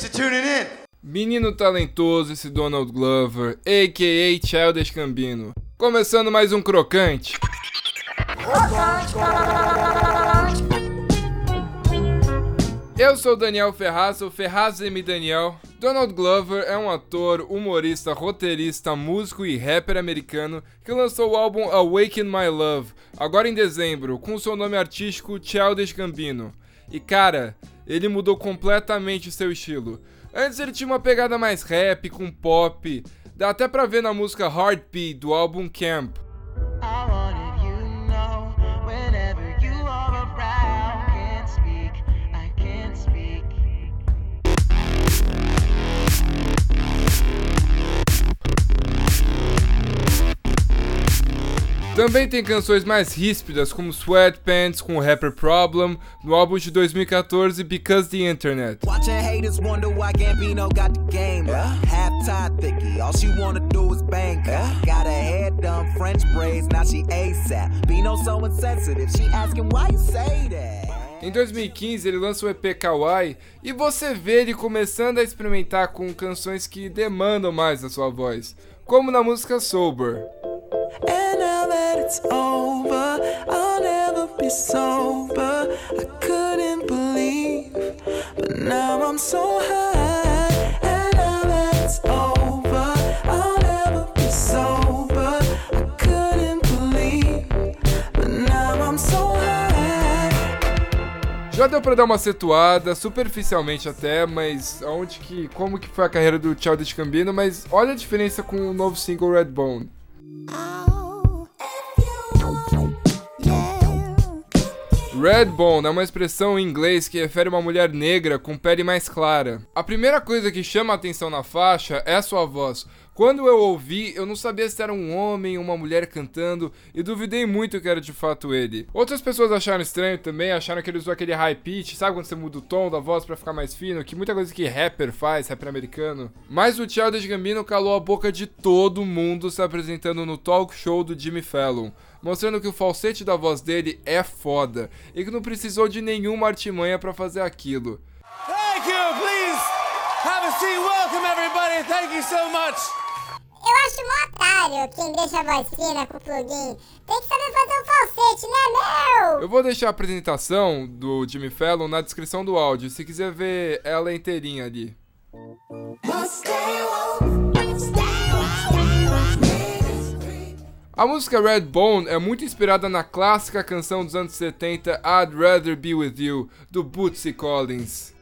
Thanks for tuning in. Menino talentoso esse Donald Glover, a.k.a. Childish Gambino. Começando mais um crocante. Eu sou Daniel Ferraz, o Ferraz M. Daniel. Donald Glover é um ator, humorista, roteirista, músico e rapper americano que lançou o álbum Awaken My Love, agora em dezembro, com seu nome artístico Childish Gambino. E cara, ele mudou completamente seu estilo. Antes ele tinha uma pegada mais rap, com pop, dá até pra ver na música Heartbeat do álbum Camp. Também tem canções mais ríspidas, como Sweatpants com o rapper Problem, no álbum de 2014 Because the Internet. Em 2015 ele lança o EP Kawaii e você vê ele começando a experimentar com canções que demandam mais da sua voz, como na música Sober. That it's over, I'll never be sober. I couldn't believe, but now I'm so high. And now that it's over, I'll never be sober. I couldn't believe, but now I'm so high. Já deu pra dar uma setuada, superficialmente até, mas aonde que, como que foi a carreira do Childish Gambino, mas olha a diferença com o novo single Redbone. Redbone é uma expressão em inglês que refere uma mulher negra com pele mais clara. A primeira coisa que chama a atenção na faixa é a sua voz. Quando eu ouvi, eu não sabia se era um homem ou uma mulher cantando e duvidei muito que era de fato ele. Outras pessoas acharam estranho também, acharam que ele usou aquele high pitch, sabe quando você muda o tom da voz para ficar mais fino, que muita coisa que rapper faz, rapper americano. Mas o Childish Gambino calou a boca de todo mundo se apresentando no talk show do Jimmy Fallon mostrando que o falsete da voz dele é foda e que não precisou de nenhuma artimanha para fazer aquilo. Thank you, please have a seat. Welcome everybody. Thank you so much. Acho otário quem deixa a voz fina com o plugin. Tem que saber fazer um falsete, né, meu? Eu vou deixar a apresentação do Jimmy Fallon na descrição do áudio, se quiser ver ela inteirinha ali. A música Redbone é muito inspirada na clássica canção dos anos 70 I'd Rather Be With You, do Bootsy Collins.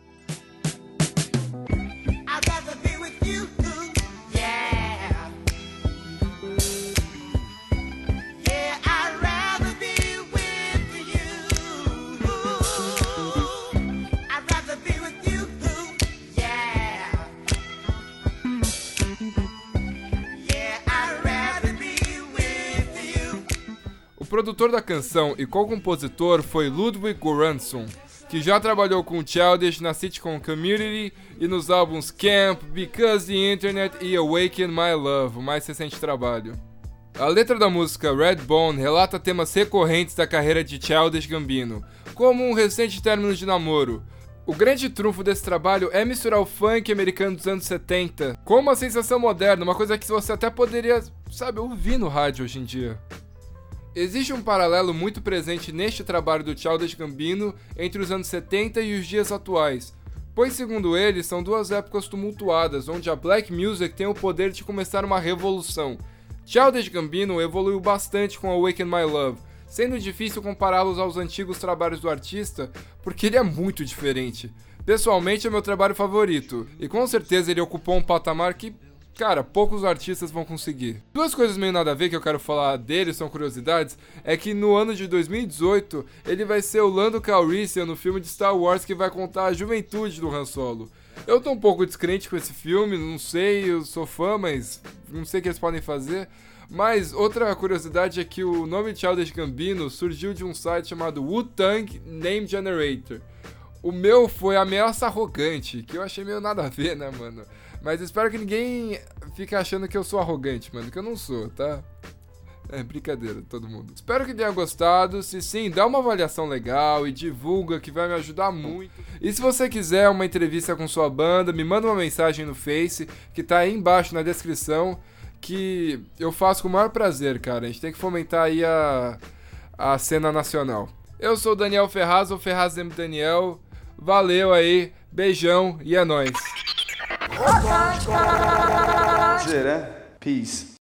Produtor da canção e co-compositor foi Ludwig Göransson, que já trabalhou com Childish na sitcom Community e nos álbuns Camp, Because the Internet e Awaken My Love, o mais recente trabalho. A letra da música Redbone relata temas recorrentes da carreira de Childish Gambino, como um recente término de namoro. O grande trunfo desse trabalho é misturar o funk americano dos anos 70 com uma sensação moderna, uma coisa que você até poderia, sabe, ouvir no rádio hoje em dia. Existe um paralelo muito presente neste trabalho do Childish Gambino entre os anos 70 e os dias atuais, pois, segundo ele, são duas épocas tumultuadas onde a black music tem o poder de começar uma revolução. Childish Gambino evoluiu bastante com Awaken My Love, sendo difícil compará-los aos antigos trabalhos do artista, porque ele é muito diferente. Pessoalmente é meu trabalho favorito, e com certeza ele ocupou um patamar que cara, poucos artistas vão conseguir. Duas coisas meio nada a ver que eu quero falar dele, são curiosidades, é que no ano de 2018 ele vai ser o Lando Calrissian no filme de Star Wars que vai contar a juventude do Han Solo. Eu tô um pouco descrente com esse filme, não sei, eu sou fã, mas não sei o que eles podem fazer. Mas outra curiosidade é que o nome Childish Gambino surgiu de um site chamado Wu-Tang Name Generator. O meu foi Ameaça Arrogante, que eu achei meio nada a ver, né, mano? Mas espero que ninguém fique achando que eu sou arrogante, mano, que eu não sou, tá? É brincadeira, todo mundo. Espero que tenha gostado. Se sim, dá uma avaliação legal e divulga que vai me ajudar muito. E se você quiser uma entrevista com sua banda, me manda uma mensagem no Face que tá aí embaixo na descrição que eu faço com o maior prazer, cara. A gente tem que fomentar aí a, a cena nacional. Eu sou o Daniel Ferraz, ou Ferraz M. Daniel. Valeu aí, beijão e é nóis. Né? Peace.